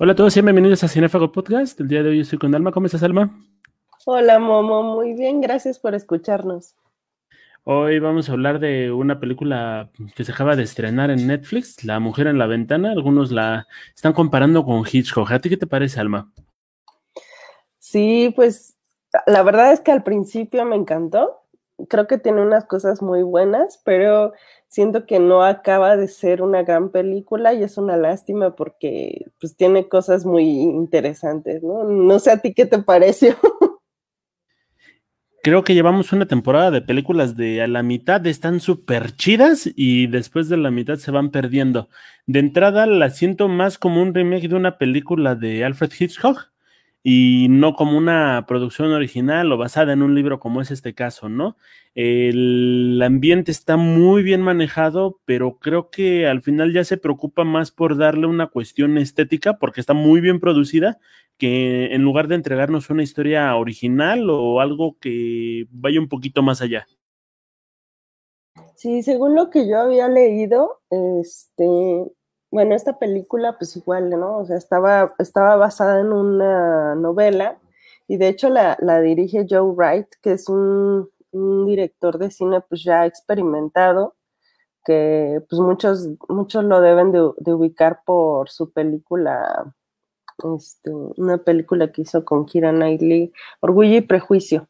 Hola a todos y bienvenidos a Cinefago Podcast. El día de hoy estoy con Alma. ¿Cómo estás, Alma? Hola, Momo. Muy bien, gracias por escucharnos. Hoy vamos a hablar de una película que se acaba de estrenar en Netflix, La Mujer en la Ventana. Algunos la están comparando con Hitchcock. ¿A ti qué te parece, Alma? Sí, pues la verdad es que al principio me encantó. Creo que tiene unas cosas muy buenas, pero siento que no acaba de ser una gran película y es una lástima porque pues tiene cosas muy interesantes, ¿no? No sé a ti qué te pareció. Creo que llevamos una temporada de películas de a la mitad están súper chidas y después de la mitad se van perdiendo. De entrada la siento más como un remake de una película de Alfred Hitchcock y no como una producción original o basada en un libro como es este caso, ¿no? El ambiente está muy bien manejado, pero creo que al final ya se preocupa más por darle una cuestión estética porque está muy bien producida que en lugar de entregarnos una historia original o algo que vaya un poquito más allá. Sí, según lo que yo había leído, este, bueno, esta película, pues igual, ¿no? O sea, estaba, estaba basada en una novela y de hecho la, dirige Joe Wright, que es un, director de cine pues ya experimentado, que pues muchos, muchos lo deben de, de ubicar por su película, este, una película que hizo con Kira Knightley, Orgullo y Prejuicio.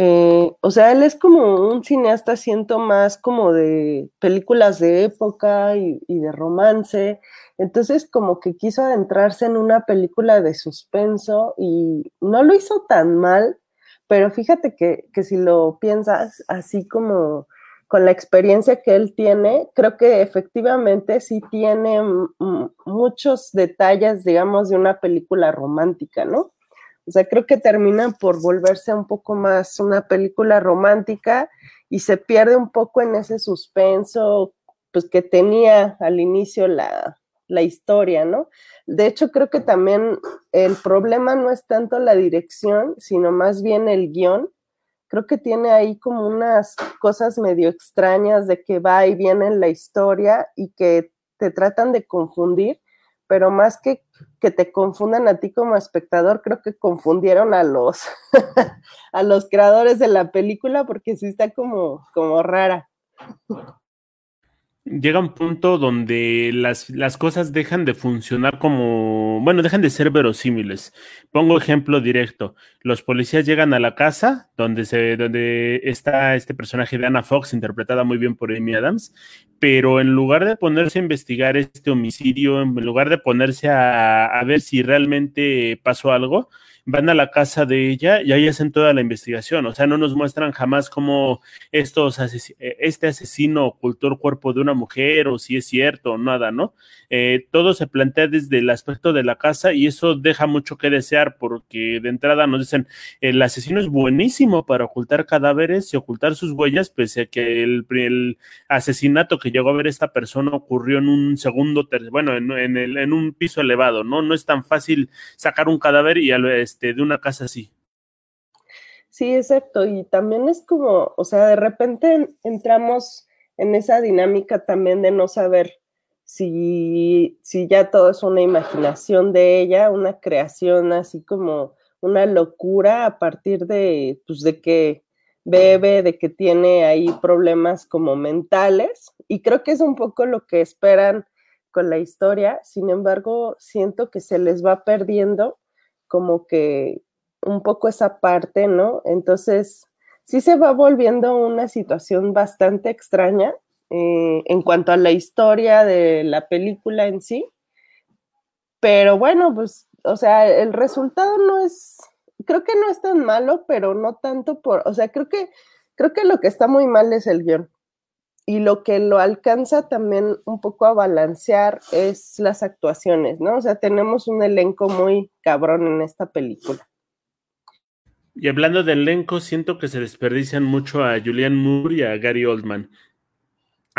Eh, o sea, él es como un cineasta, siento más como de películas de época y, de romance. Entonces, como que quiso adentrarse en una película de suspenso y no lo hizo tan mal, pero fíjate que, que si lo piensas así como con la experiencia que él tiene, creo que efectivamente sí tiene muchos detalles, digamos, de una película romántica, ¿no? O sea, creo que termina por volverse un poco más una película romántica y se pierde un poco en ese suspenso pues que tenía al inicio la, la historia, ¿no? De hecho, creo que también el problema no es tanto la dirección, sino más bien el guion. Creo que tiene ahí como unas cosas medio extrañas de que va y viene en la historia y que te tratan de confundir pero más que que te confundan a ti como espectador, creo que confundieron a los, a los creadores de la película porque sí está como, como rara llega un punto donde las, las, cosas dejan de funcionar como, bueno, dejan de ser verosímiles. Pongo ejemplo directo. Los policías llegan a la casa donde, se, donde está este personaje de Anna Fox, interpretada muy bien por Amy Adams, pero en lugar de ponerse a investigar este homicidio, en lugar de ponerse a, a ver si realmente pasó algo, van a la casa de ella y ahí hacen toda la investigación. O sea, no nos muestran jamás cómo estos eh, este asesino ocultó el cuerpo de una mujer o si es cierto o nada, ¿no? Eh, todo se plantea desde el aspecto de la casa y eso deja mucho que desear porque de entrada nos dicen, el asesino es buenísimo para ocultar cadáveres y ocultar sus huellas, pese a que el, asesinato que llegó a ver esta persona ocurrió en un segundo, bueno, en, en, el, en un piso elevado, ¿no? No es tan fácil sacar un cadáver y al este, de una casa así. Sí, exacto. Y también es como, o sea, de repente entramos en esa dinámica también de no saber si, si ya todo es una imaginación de ella, una creación así como una locura a partir de, pues, de que bebe, de que tiene ahí problemas como mentales. Y creo que es un poco lo que esperan con la historia. Sin embargo, siento que se les va perdiendo como que un poco esa parte, ¿no? Entonces, sí se va volviendo una situación bastante extraña eh, en cuanto a la historia de la película en sí. Pero bueno, pues, o sea, el resultado no es, creo que no es tan malo, pero no tanto por, o sea, creo que, creo que lo que está muy mal es el guion y lo que lo alcanza también un poco a balancear es las actuaciones, ¿no? O sea, tenemos un elenco muy cabrón en esta película. Y hablando de elenco, siento que se desperdician mucho a Julian Moore y a Gary Oldman.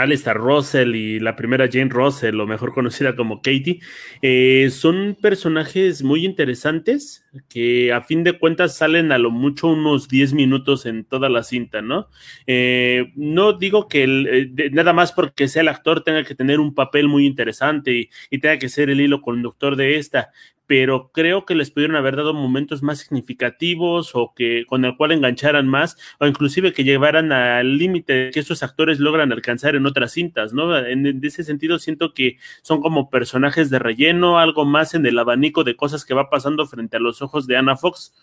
Alistair Russell y la primera Jane Russell, o mejor conocida como Katie, eh, son personajes muy interesantes que a fin de cuentas salen a lo mucho unos 10 minutos en toda la cinta, ¿no? Eh, no digo que eh, nada más porque sea el actor tenga que tener un papel muy interesante y, y tenga que ser el hilo conductor de esta, pero creo que les pudieron haber dado momentos más significativos o que con el cual engancharan más o inclusive que llevaran al límite que esos actores logran alcanzar en otras cintas, ¿no? En, ese sentido siento que son como personajes de relleno, algo más en el abanico de cosas que va pasando frente a los ojos de Anna Fox.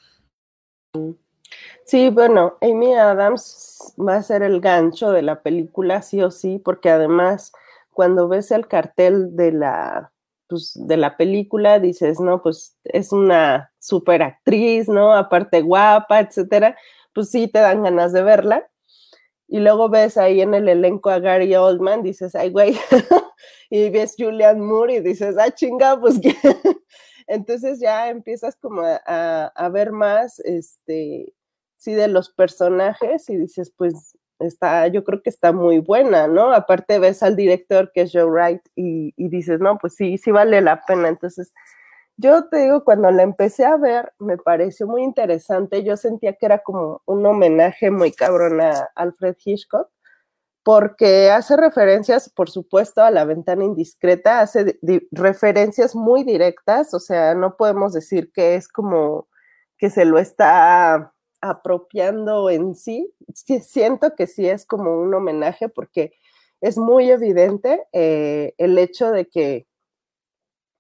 Sí, bueno, Amy Adams va a ser el gancho de la película, sí o sí, porque además cuando ves el cartel de la pues, de la película, dices, no, pues es una super actriz, ¿no? Aparte guapa, etcétera, pues sí te dan ganas de verla. Y luego ves ahí en el elenco a Gary Oldman, dices, ay, güey, y ves Julian Moore y dices, ah, chinga, pues que. Entonces ya empiezas como a, a, ver más, este, sí, de los personajes y dices, pues está, yo creo que está muy buena, ¿no? Aparte ves al director que es Joe Wright y, dices, no, pues sí, sí vale la pena. Entonces, yo te digo, cuando la empecé a ver, me pareció muy interesante. Yo sentía que era como un homenaje muy cabrón a Alfred Hitchcock, porque hace referencias, por supuesto, a la ventana indiscreta, hace referencias muy directas, o sea, no podemos decir que es como que se lo está apropiando en sí, siento que sí es como un homenaje porque es muy evidente eh, el hecho de que,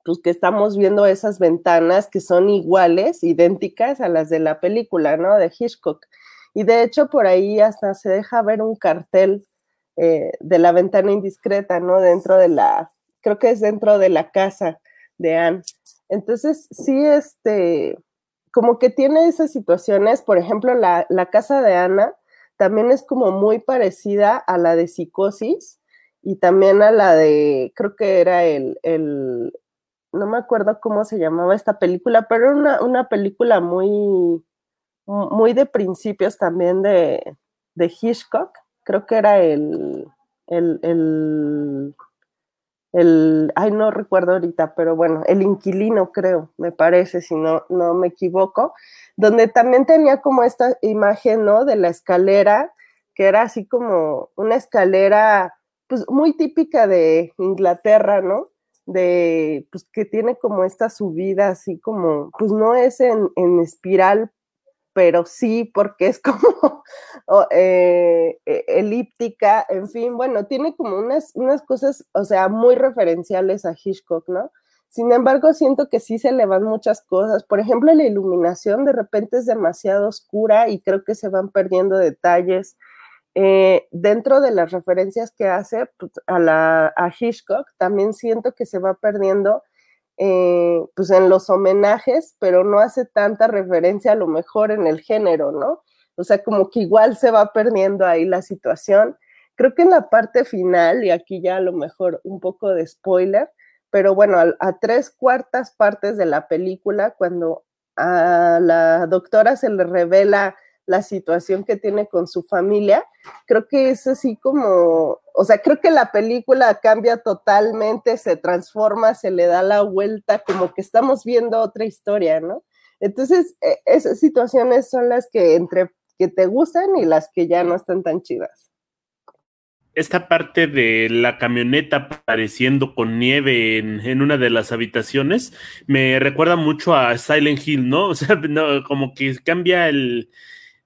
pues, que estamos viendo esas ventanas que son iguales, idénticas a las de la película, ¿no? De Hitchcock. Y de hecho por ahí hasta se deja ver un cartel eh, de la ventana indiscreta, ¿no? Dentro de la, creo que es dentro de la casa de Anne. Entonces, sí, este, como que tiene esas situaciones, por ejemplo, la, casa de Ana también es como muy parecida a la de psicosis y también a la de, creo que era el, el no me acuerdo cómo se llamaba esta película, pero era una, una película muy, muy de principios también de, de Hitchcock, creo que era el, el, el el, ay, no recuerdo ahorita, pero bueno, el inquilino creo, me parece, si no, no me equivoco, donde también tenía como esta imagen, ¿no? De la escalera, que era así como una escalera, pues muy típica de Inglaterra, ¿no? De, pues que tiene como esta subida así como, pues no es en, en espiral pero sí porque es como eh, e, elíptica, en fin, bueno, tiene como unas, unas cosas, o sea, muy referenciales a Hitchcock, ¿no? Sin embargo, siento que sí se le van muchas cosas. Por ejemplo, la iluminación de repente es demasiado oscura y creo que se van perdiendo detalles. Eh, dentro de las referencias que hace pues, a, a Hitchcock, también siento que se va perdiendo eh, pues en los homenajes, pero no hace tanta referencia a lo mejor en el género, ¿no? O sea, como que igual se va perdiendo ahí la situación. Creo que en la parte final, y aquí ya a lo mejor un poco de spoiler, pero bueno, a, tres cuartas partes de la película, cuando a la doctora se le revela la situación que tiene con su familia, creo que es así como, o sea, creo que la película cambia totalmente, se transforma, se le da la vuelta, como que estamos viendo otra historia, ¿no? Entonces, e, esas situaciones son las que entre que te gustan y las que ya no están tan chidas. Esta parte de la camioneta apareciendo con nieve en, una de las habitaciones me recuerda mucho a Silent Hill, ¿no? O sea, como que cambia el,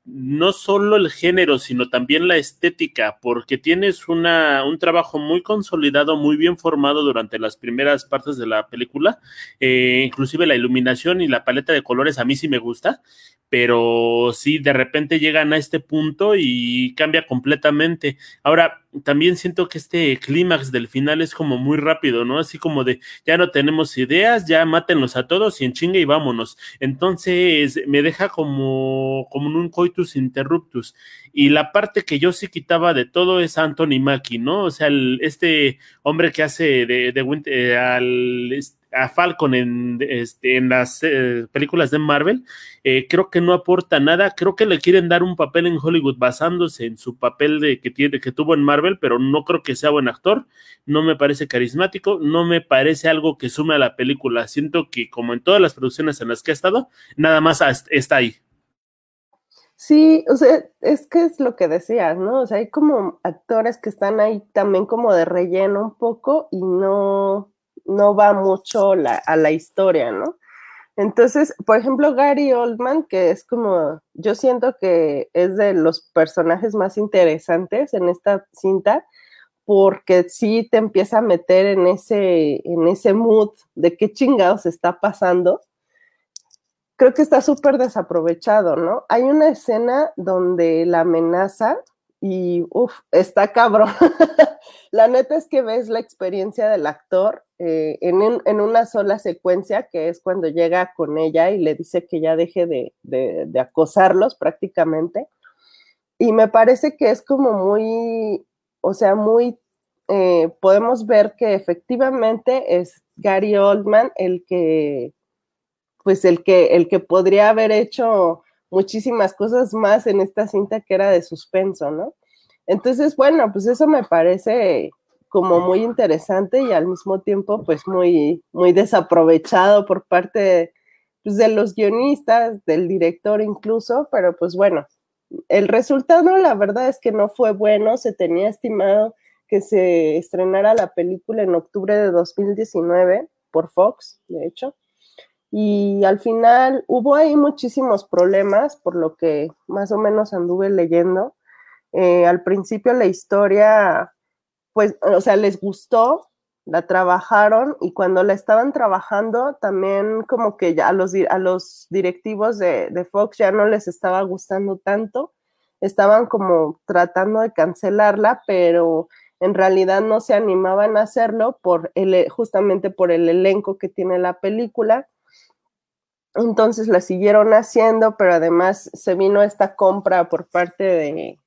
no solo el género, sino también la estética, porque tienes una, un trabajo muy consolidado, muy bien formado durante las primeras partes de la película, eh, inclusive la iluminación y la paleta de colores a mí sí me gusta, pero sí, de repente llegan a este punto y cambia completamente. Ahora, también siento que este clímax del final es como muy rápido, ¿no? Así como de, ya no tenemos ideas, ya mátenlos a todos y en chinga y vámonos. Entonces, me deja como, como un coitus interruptus. Y la parte que yo sí quitaba de todo es Anthony Mackie, ¿no? O sea, este hombre que hace de, de, eh, al a Falcon en, este, las eh, películas de Marvel, eh, creo que no aporta nada. Creo que le quieren dar un papel en Hollywood basándose en su papel de que, tiene, que tuvo en Marvel, pero no creo que sea buen actor. No me parece carismático, no me parece algo que sume a la película. Siento que, como en todas las producciones en las que ha estado, nada más está ahí. Sí, o sea, es que es lo que decías, ¿no? O sea, hay como actores que están ahí también como de relleno un poco y no, no va mucho a la historia, ¿no? Entonces, por ejemplo, Gary Oldman, que es como, yo siento que es de los personajes más interesantes en esta cinta, porque sí te empieza a meter en ese, en ese mood de qué chingados está pasando creo que está súper desaprovechado, ¿no? Hay una escena donde la amenaza y, uff, está cabrón. la neta es que ves la experiencia del actor eh, en, una sola secuencia, que es cuando llega con ella y le dice que ya deje de, acosarlos prácticamente. Y me parece que es como muy, o sea, muy, eh, podemos ver que efectivamente es Gary Oldman el que pues el que, el que podría haber hecho muchísimas cosas más en esta cinta que era de suspenso, ¿no? Entonces, bueno, pues eso me parece como muy interesante y al mismo tiempo, pues muy, muy desaprovechado por parte pues, de los guionistas, del director incluso, pero pues bueno, el resultado la verdad es que no fue bueno, se tenía estimado que se estrenara la película en octubre de 2019 por Fox, de hecho, y al final hubo ahí muchísimos problemas, por lo que más o menos anduve leyendo. Eh, al principio la historia, pues, o sea, les gustó, la trabajaron y cuando la estaban trabajando también como que ya a los, a los directivos de, de Fox ya no les estaba gustando tanto, estaban como tratando de cancelarla, pero en realidad no se animaban a hacerlo por el, justamente por el elenco que tiene la película entonces la siguieron haciendo, pero además se vino esta compra por parte de,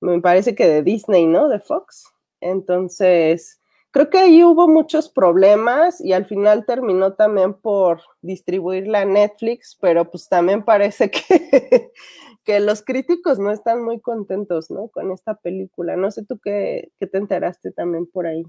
me parece que de Disney, ¿no? De Fox. Entonces, creo que ahí hubo muchos problemas y al final terminó también por distribuirla a Netflix, pero pues también parece que, que los críticos no están muy contentos, ¿no? Con esta película. No sé tú qué, qué te enteraste también por ahí.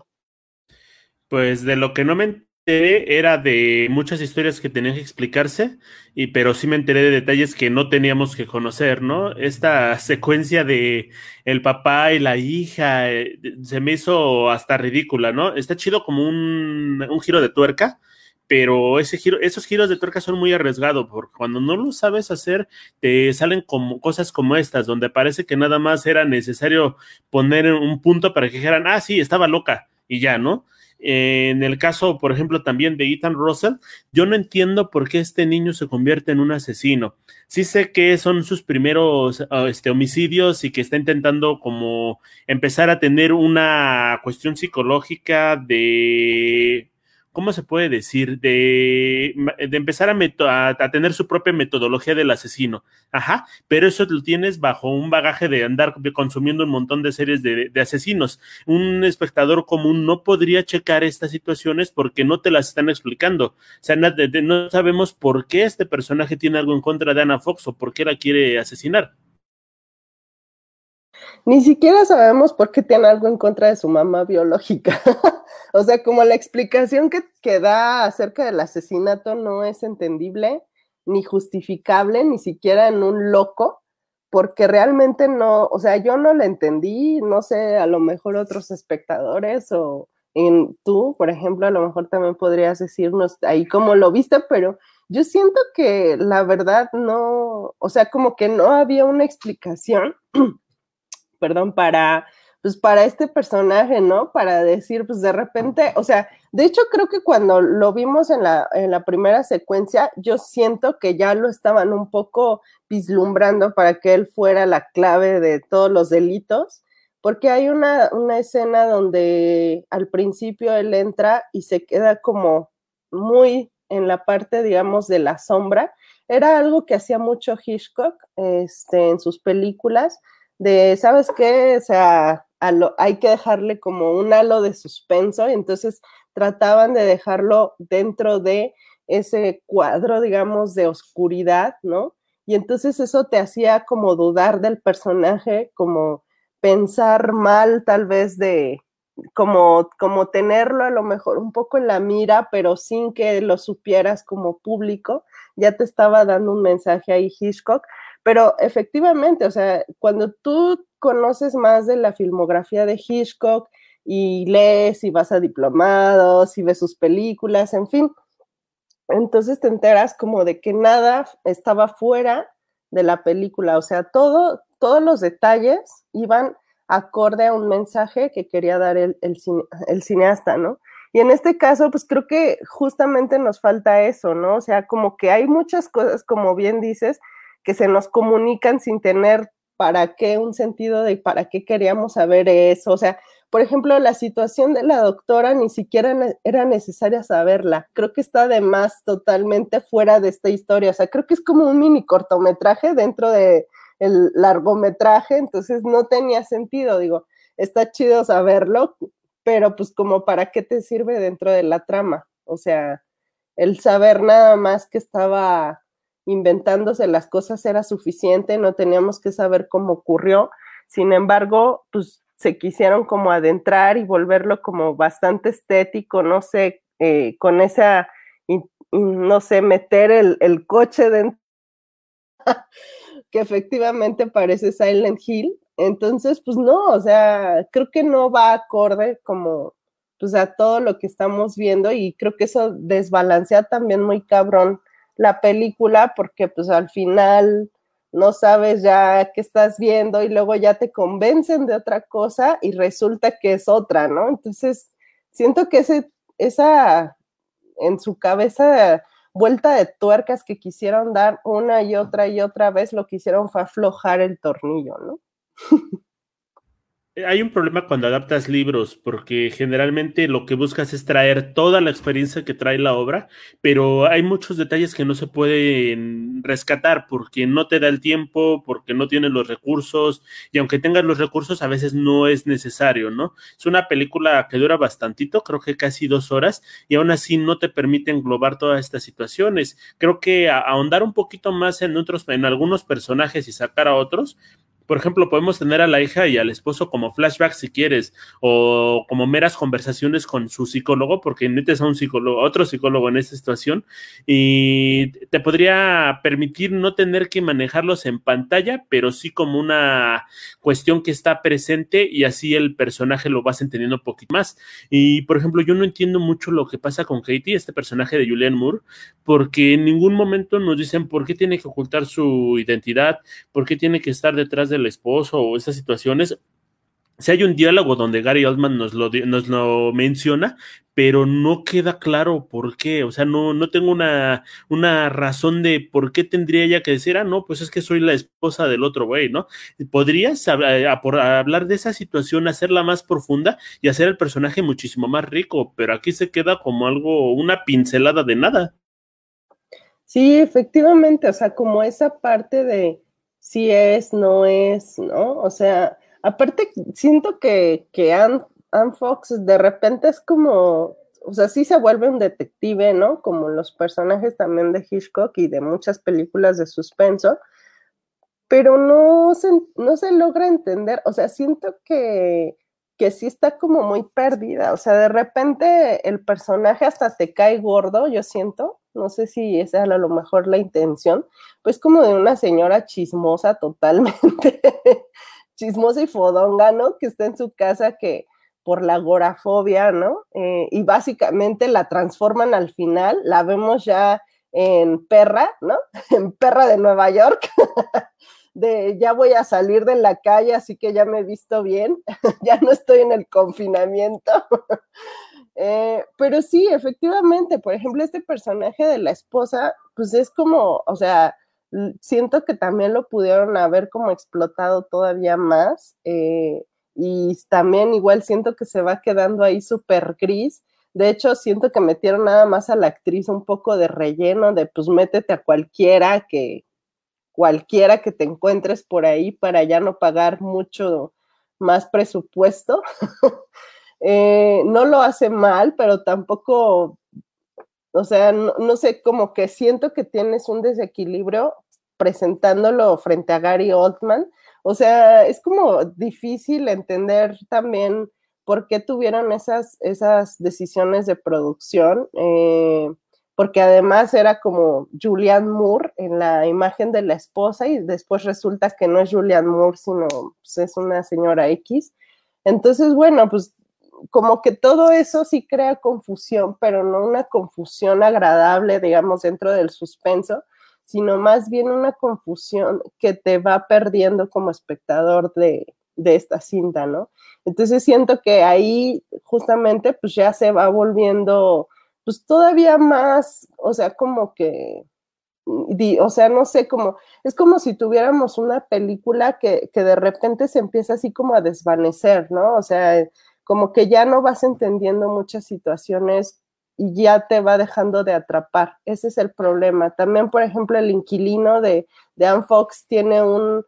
Pues de lo que no me era de muchas historias que tenían que explicarse, y, pero sí me enteré de detalles que no teníamos que conocer, ¿no? Esta secuencia de el papá y la hija eh, se me hizo hasta ridícula, ¿no? Está chido como un, un giro de tuerca, pero ese giro, esos giros de tuerca son muy arriesgados, porque cuando no lo sabes hacer, te salen como cosas como estas, donde parece que nada más era necesario poner un punto para que dijeran, ah, sí, estaba loca, y ya, ¿no? En el caso, por ejemplo, también de Ethan Russell, yo no entiendo por qué este niño se convierte en un asesino. Sí sé que son sus primeros ah, este, homicidios y que está intentando como empezar a tener una cuestión psicológica de ¿cómo se puede decir? De, de empezar a, a, tener su propia metodología del asesino. Ajá, pero eso lo tienes bajo un bagaje de andar consumiendo un montón de series de, de, asesinos. Un espectador común no podría checar estas situaciones porque no te las están explicando. O sea, no, no sabemos por qué este personaje tiene algo en contra de Anna Fox o por qué la quiere asesinar. Ni siquiera sabemos por qué tiene algo en contra de su mamá biológica. o sea, como la explicación que, que da acerca del asesinato no es entendible, ni justificable, ni siquiera en un loco, porque realmente no, o sea, yo no la entendí, no sé, a lo mejor otros espectadores o en tú, por ejemplo, a lo mejor también podrías decirnos ahí cómo lo viste, pero yo siento que la verdad no, o sea, como que no había una explicación perdón, para, pues para este personaje, ¿no? Para decir, pues de repente, o sea, de hecho creo que cuando lo vimos en la, en la primera secuencia, yo siento que ya lo estaban un poco vislumbrando para que él fuera la clave de todos los delitos, porque hay una, una escena donde al principio él entra y se queda como muy en la parte, digamos, de la sombra. Era algo que hacía mucho Hitchcock este, en sus películas, de, ¿sabes qué? O sea, hay que dejarle como un halo de suspenso y entonces trataban de dejarlo dentro de ese cuadro, digamos, de oscuridad, ¿no? Y entonces eso te hacía como dudar del personaje, como pensar mal tal vez de, como, como tenerlo a lo mejor un poco en la mira, pero sin que lo supieras como público, ya te estaba dando un mensaje ahí Hitchcock, pero efectivamente, o sea, cuando tú conoces más de la filmografía de Hitchcock y lees y vas a diplomados y ves sus películas, en fin, entonces te enteras como de que nada estaba fuera de la película, o sea, todo, todos los detalles iban acorde a un mensaje que quería dar el, el, cineasta, ¿no? Y en este caso, pues creo que justamente nos falta eso, ¿no? O sea, como que hay muchas cosas, como bien dices, que se nos comunican sin tener para qué un sentido de para qué queríamos saber eso. O sea, por ejemplo, la situación de la doctora ni siquiera era necesaria saberla. Creo que está además totalmente fuera de esta historia. O sea, creo que es como un mini cortometraje dentro de, el largometraje, entonces no tenía sentido, digo, está chido saberlo, pero pues como para qué te sirve dentro de la trama, o sea, el saber nada más que estaba inventándose las cosas era suficiente, no teníamos que saber cómo ocurrió, sin embargo, pues se quisieron como adentrar y volverlo como bastante estético, no sé, eh, con esa, no sé, meter el, el coche dentro que efectivamente parece Silent Hill. Entonces, pues no, o sea, creo que no va acorde como pues a todo lo que estamos viendo y creo que eso desbalancea también muy cabrón la película porque pues al final no sabes ya qué estás viendo y luego ya te convencen de otra cosa y resulta que es otra, ¿no? Entonces, siento que ese, esa en su cabeza vuelta de tuercas que quisieron dar una y otra y otra vez, lo que hicieron fue aflojar el tornillo, ¿no? Eh, hay un problema cuando adaptas libros, porque generalmente lo que buscas es traer toda la experiencia que trae la obra, pero hay muchos detalles que no se pueden rescatar porque no te da el tiempo, porque no tienes los recursos, y aunque tengas los recursos, a veces no es necesario, ¿no? Es una película que dura bastantito, creo que casi dos horas, y aún así no te permite englobar todas estas situaciones. Creo que ahondar un poquito más en otros, en algunos personajes y sacar a otros, por ejemplo, podemos tener a la hija y al esposo como flashback si quieres, o como meras conversaciones con su psicólogo, porque metes a un psicólogo, otro psicólogo en esta situación, y te podría permitir no tener que manejarlos en pantalla, pero sí como una cuestión que está presente y así el personaje lo vas entendiendo un poquito más. Y por ejemplo, yo no entiendo mucho lo que pasa con Katie, este personaje de Julianne Moore, porque en ningún momento nos dicen por qué tiene que ocultar su identidad, por qué tiene que estar detrás de el esposo o esas situaciones, si hay un diálogo donde Gary Oldman nos lo, nos lo menciona, pero no queda claro por qué. O sea, no, no tengo una, una razón de por qué tendría ella que decir, ah, no, pues es que soy la esposa del otro güey, ¿no? Podrías hablar de esa situación, hacerla más profunda y hacer el personaje muchísimo más rico, pero aquí se queda como algo, una pincelada de nada. Sí, efectivamente, o sea, como esa parte de si es, no es, ¿no? O sea, aparte siento que, que Anne, Fox de repente es como, o sea, sí se vuelve un detective, ¿no? Como los personajes también de Hitchcock y de muchas películas de suspenso, pero no se, no se logra entender, o sea, siento que, que sí está como muy perdida, o sea, de repente el personaje hasta te cae gordo, yo siento, no sé si esa es a lo mejor la intención, pues como de una señora chismosa totalmente, chismosa y fodonga, ¿no? Que está en su casa que por la agorafobia, ¿no? Eh, y básicamente la transforman al final, la vemos ya en perra, ¿no? En perra de Nueva York, de ya voy a salir de la calle, así que ya me he visto bien, ya no estoy en el confinamiento. Eh, pero sí, efectivamente, por ejemplo, este personaje de la esposa, pues es como, o sea, siento que también lo pudieron haber como explotado todavía más eh, y también igual siento que se va quedando ahí súper gris. De hecho, siento que metieron nada más a la actriz un poco de relleno, de pues métete a cualquiera que, cualquiera que te encuentres por ahí para ya no pagar mucho más presupuesto. Eh, no lo hace mal, pero tampoco, o sea, no, sé, como que siento que tienes un desequilibrio presentándolo frente a Gary Oldman. O sea, es como difícil entender también por qué tuvieron esas, esas decisiones de producción. Eh, porque además era como Julianne Moore en la imagen de la esposa y después resulta que no es Julianne Moore, sino pues, es una señora X. Entonces, bueno, pues como que todo eso sí crea confusión, pero no una confusión agradable, digamos, dentro del suspenso, sino más bien una confusión que te va perdiendo como espectador de, de esta cinta, ¿no? Entonces siento que ahí justamente pues ya se va volviendo pues todavía más, o sea, como que, o sea, no sé, como, es como si tuviéramos una película que, que de repente se empieza así como a desvanecer, ¿no? O sea, como que ya no vas entendiendo muchas situaciones y ya te va dejando de atrapar. Ese es el problema. También, por ejemplo, el inquilino de, de Anne Fox tiene un,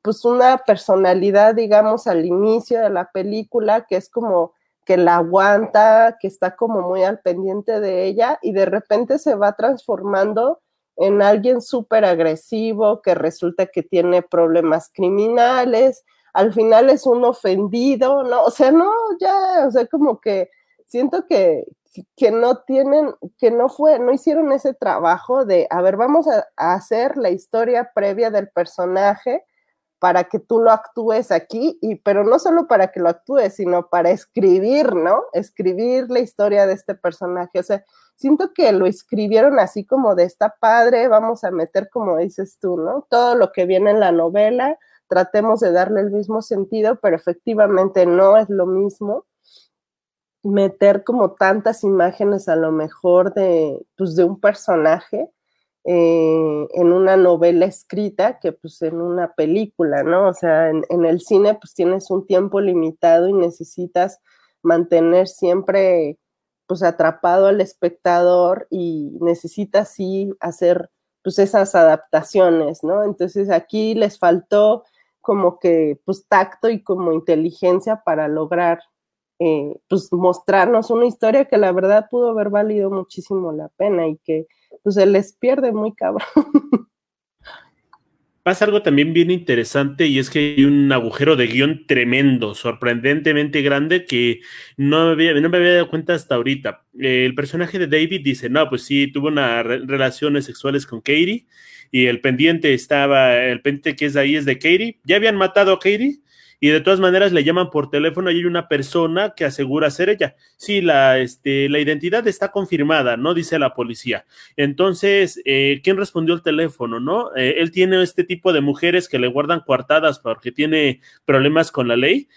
pues una personalidad, digamos, al inicio de la película que es como que la aguanta, que está como muy al pendiente de ella y de repente se va transformando en alguien súper agresivo que resulta que tiene problemas criminales, al final es un ofendido, ¿no? O sea, no, ya, o sea, como que siento que, que no tienen, que no fue, no hicieron ese trabajo de, a ver, vamos a, hacer la historia previa del personaje para que tú lo actúes aquí, y, pero no solo para que lo actúes, sino para escribir, ¿no? Escribir la historia de este personaje. O sea, siento que lo escribieron así como de esta padre, vamos a meter, como dices tú, ¿no? Todo lo que viene en la novela, tratemos de darle el mismo sentido, pero efectivamente no es lo mismo meter como tantas imágenes a lo mejor de, pues, de un personaje eh, en una novela escrita que pues en una película, ¿no? O sea, en, el cine pues tienes un tiempo limitado y necesitas mantener siempre pues atrapado al espectador y necesitas sí hacer pues esas adaptaciones, ¿no? Entonces aquí les faltó como que pues tacto y como inteligencia para lograr eh, pues mostrarnos una historia que la verdad pudo haber valido muchísimo la pena y que pues se les pierde muy cabrón. Pasa algo también bien interesante y es que hay un agujero de guion tremendo, sorprendentemente grande que no me había, no me había dado cuenta hasta ahorita. El personaje de David dice, no, pues sí, tuvo unas relaciones sexuales con Katie y el pendiente estaba, el pendiente que es ahí es de Katie. Ya habían matado a Katie, y de todas maneras le llaman por teléfono y hay una persona que asegura ser ella. Sí, la, este, la identidad está confirmada, ¿no? Dice la policía. Entonces, eh, ¿quién respondió el teléfono, no? Eh, él tiene este tipo de mujeres que le guardan coartadas porque tiene problemas con la ley.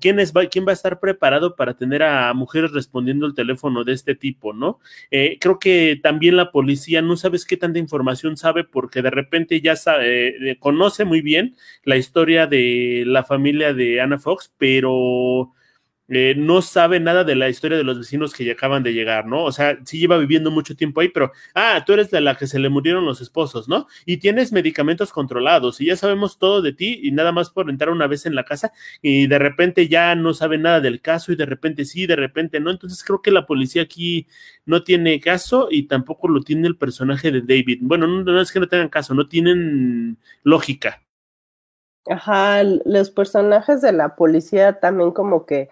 ¿quién, es, ¿Quién va a estar preparado para tener a mujeres respondiendo el teléfono de este tipo, no? Eh, creo que también la policía no sabes qué tanta información sabe porque de repente ya sabe, conoce muy bien la historia de la familia de Anna Fox, pero eh, no sabe nada de la historia de los vecinos que ya acaban de llegar, ¿no? O sea, sí lleva viviendo mucho tiempo ahí, pero, ah, tú eres de la que se le murieron los esposos, ¿no? Y tienes medicamentos controlados y ya sabemos todo de ti y nada más por entrar una vez en la casa y de repente ya no sabe nada del caso y de repente sí, de repente no. Entonces creo que la policía aquí no tiene caso y tampoco lo tiene el personaje de David. Bueno, no, no es que no tengan caso, no tienen lógica. Ajá, los personajes de la policía también como que,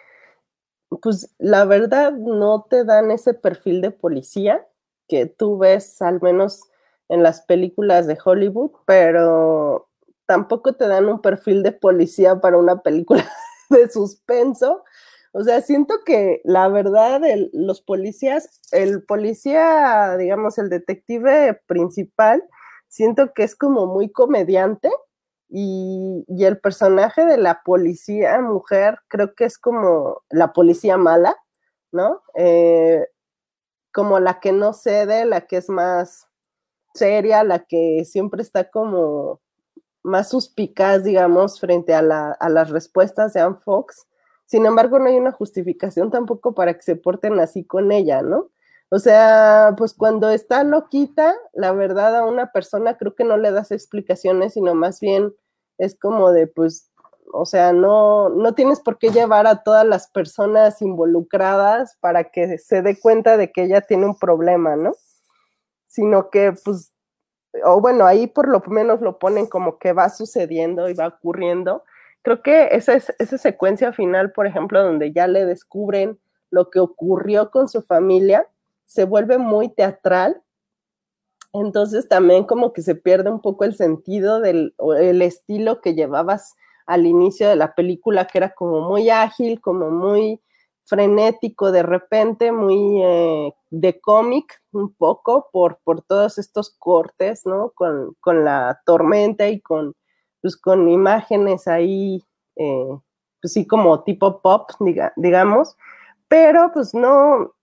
pues la verdad no te dan ese perfil de policía que tú ves al menos en las películas de Hollywood, pero tampoco te dan un perfil de policía para una película de suspenso. O sea, siento que la verdad, los policías, el policía, digamos, el detective principal, siento que es como muy comediante y, el personaje de la policía mujer creo que es como la policía mala, ¿no? Eh, como la que no cede, la que es más seria, la que siempre está como más suspicaz, digamos, frente a, a las respuestas de Anne Fox. Sin embargo, no hay una justificación tampoco para que se porten así con ella, ¿no? O sea, pues cuando está loquita, la verdad a una persona creo que no le das explicaciones, sino más bien es como de, pues, O sea, no, no tienes por qué llevar a todas las personas involucradas para que se dé cuenta de que ella tiene un problema, ¿no? Sino que, pues, o bueno, ahí por lo menos lo ponen como que va sucediendo y va ocurriendo. Creo que esa, esa secuencia final, por ejemplo, donde ya le descubren lo que ocurrió con su familia, se vuelve muy teatral entonces también como que se pierde un poco el sentido del el estilo que llevabas al inicio de la película, que era como muy ágil, como muy frenético de repente, muy eh, de cómic un poco por, por todos estos cortes, ¿no? Con, con la tormenta y con, pues, con imágenes ahí, eh, pues sí, como tipo pop, digamos, pero pues no,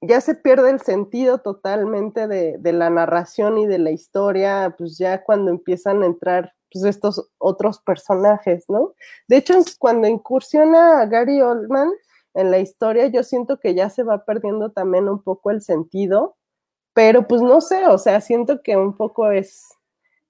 ya se pierde el sentido totalmente de, la narración y de la historia, pues ya cuando empiezan a entrar pues estos otros personajes, ¿no? De hecho, cuando incursiona Gary Oldman en la historia, yo siento que ya se va perdiendo también un poco el sentido, pero pues no sé, o sea, siento que un poco es,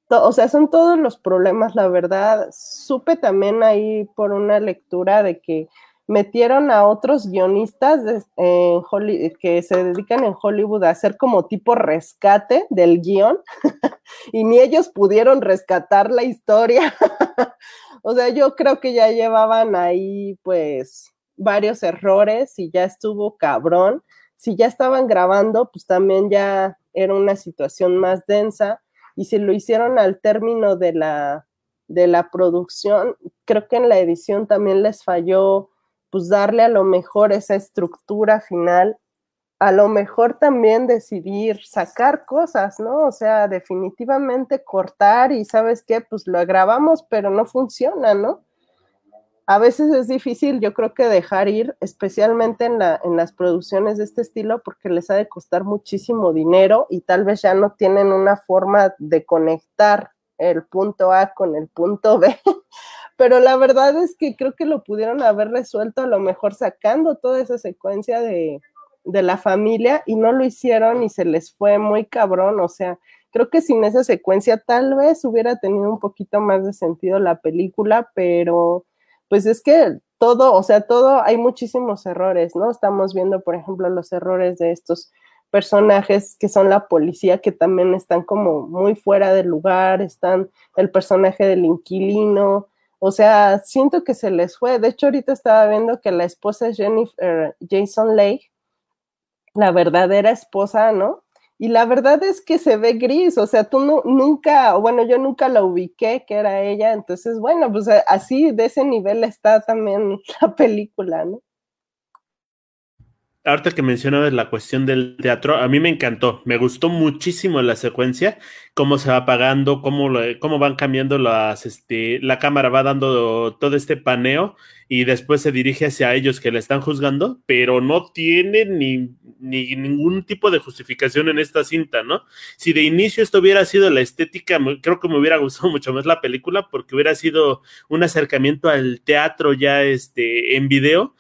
o sea, son todos los problemas, la verdad. Supe también ahí por una lectura de que metieron a otros guionistas que se dedican en Hollywood a hacer como tipo rescate del guion y ni ellos pudieron rescatar la historia. o sea, yo creo que ya llevaban ahí pues varios errores y ya estuvo cabrón. Si ya estaban grabando, pues también ya era una situación más densa y si lo hicieron al término de la de la producción, creo que en la edición también les falló pues darle a lo mejor esa estructura final, a lo mejor también decidir sacar cosas, ¿no? O sea, definitivamente cortar y sabes qué, pues lo grabamos, pero no funciona, ¿no? A veces es difícil, yo creo que dejar ir, especialmente en, la, en las producciones de este estilo, porque les ha de costar muchísimo dinero y tal vez ya no tienen una forma de conectar el punto A con el punto B pero la verdad es que creo que lo pudieron haber resuelto a lo mejor sacando toda esa secuencia de, la familia y no lo hicieron y se les fue muy cabrón, o sea, creo que sin esa secuencia tal vez hubiera tenido un poquito más de sentido la película, pero pues es que todo, o sea, todo, hay muchísimos errores, ¿no? Estamos viendo, por ejemplo, los errores de estos personajes que son la policía que también están como muy fuera de lugar, están el personaje del inquilino, o sea, siento que se les fue. De hecho, ahorita estaba viendo que la esposa es Jennifer Jason Leigh, la verdadera esposa, ¿no? Y la verdad es que se ve gris, o sea, tú no, nunca, bueno, yo nunca la ubiqué que era ella, entonces, bueno, pues así de ese nivel está también la película, ¿no? Ahorita que mencionabas la cuestión del teatro, a mí me encantó, me gustó muchísimo la secuencia, cómo se va apagando, cómo, cómo van cambiando las, este, la cámara va dando todo este paneo y después se dirige hacia ellos que le están juzgando, pero no tiene ni, ni ningún tipo de justificación en esta cinta, ¿no? Si de inicio esto hubiera sido la estética, creo que me hubiera gustado mucho más la película porque hubiera sido un acercamiento al teatro ya este, en video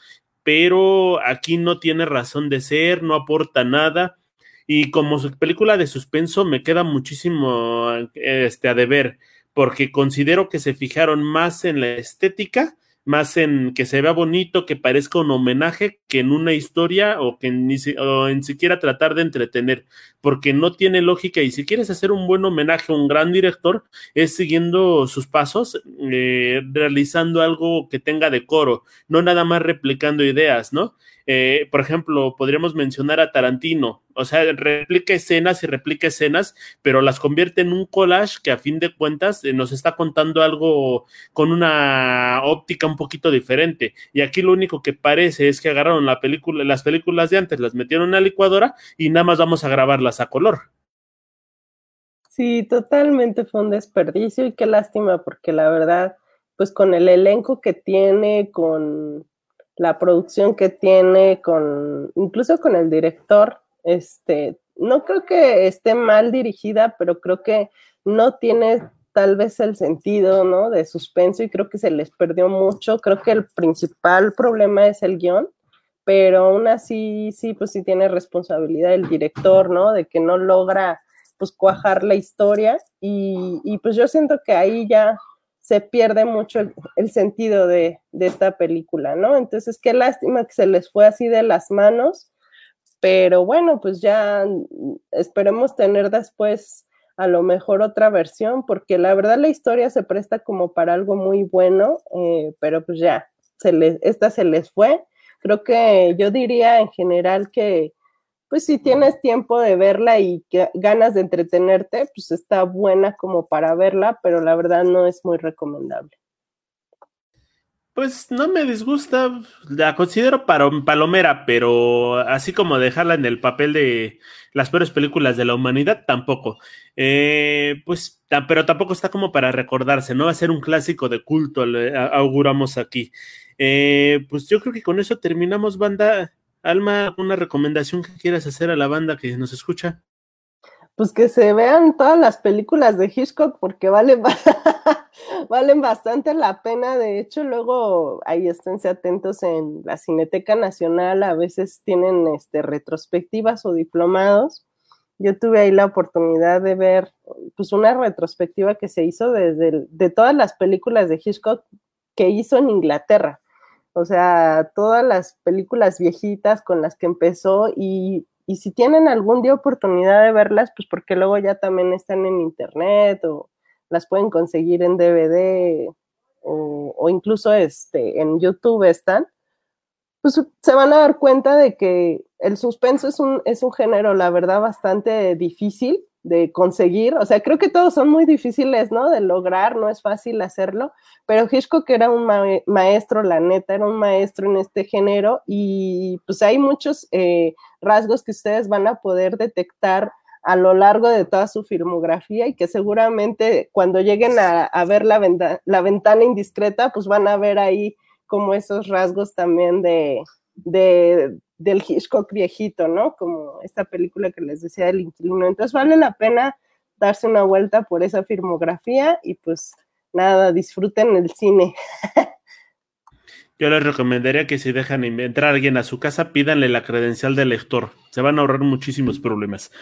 pero aquí no tiene razón de ser, no aporta nada. Y como su película de suspenso me queda muchísimo este, a deber, porque considero que se fijaron más en la estética más en que se vea bonito, que parezca un homenaje, que en una historia o que ni o en siquiera tratar de entretener, porque no tiene lógica y si quieres hacer un buen homenaje a un gran director, es siguiendo sus pasos, eh, realizando algo que tenga decoro, no nada más replicando ideas, ¿no? Eh, por ejemplo, podríamos mencionar a Tarantino, o sea, replica escenas y replica escenas, pero las convierte en un collage que a fin de cuentas eh, nos está contando algo con una óptica un poquito diferente. Y aquí lo único que parece es que agarraron la película, las películas de antes, las metieron en la licuadora y nada más vamos a grabarlas a color. Sí, totalmente fue un desperdicio y qué lástima, porque la verdad, pues con el elenco que tiene, con la producción que tiene, con incluso con el director, este, no creo que esté mal dirigida, pero creo que no tiene tal vez el sentido, ¿no? De suspenso y creo que se les perdió mucho. Creo que el principal problema es el guion, pero aún así, sí, pues sí tiene responsabilidad el director, ¿no? De que no logra, pues, cuajar la historia y, y pues yo siento que ahí ya se pierde mucho el, sentido de, esta película, ¿no? Entonces, qué lástima que se les fue así de las manos, pero bueno, pues ya esperemos tener después a lo mejor otra versión, porque la verdad la historia se presta como para algo muy bueno, eh, pero pues ya, se les, esta se les fue. Creo que yo diría en general que pues si tienes tiempo de verla y que, ganas de entretenerte, pues está buena como para verla, pero la verdad no es muy recomendable. Pues no me disgusta, la considero para palomera, pero así como dejarla en el papel de las peores películas de la humanidad, tampoco. Eh, pues, pero tampoco está como para recordarse, no va a ser un clásico de culto, le auguramos aquí. Eh, pues yo creo que con eso terminamos, banda. Alma, ¿una recomendación que quieras hacer a la banda que nos escucha? Pues que se vean todas las películas de Hitchcock porque valen, valen bastante la pena. De hecho, luego ahí esténse atentos en la Cineteca Nacional, a veces tienen este, retrospectivas o diplomados. Yo tuve ahí la oportunidad de ver pues una retrospectiva que se hizo desde de todas las películas de Hitchcock que hizo en Inglaterra o sea, todas las películas viejitas con las que empezó y, si tienen algún día oportunidad de verlas, pues porque luego ya también están en internet o las pueden conseguir en DVD o, incluso este, en YouTube están, pues se van a dar cuenta de que el suspenso es un, es un género, la verdad, bastante difícil de conseguir. O sea, creo que todos son muy difíciles, ¿no? De lograr, no es fácil hacerlo, pero Hitchcock era un maestro, la neta, era un maestro en este género y pues hay muchos eh, rasgos que ustedes van a poder detectar a lo largo de toda su filmografía y que seguramente cuando lleguen a, ver la, la ventana indiscreta, pues van a ver ahí como esos rasgos también de, de, del Hitchcock viejito, ¿no? Como esta película que les decía del inquilino. Entonces vale la pena darse una vuelta por esa filmografía y pues nada, disfruten el cine. Yo les recomendaría que si dejan entrar a alguien a su casa, pídanle la credencial del lector. Se van a ahorrar muchísimos problemas.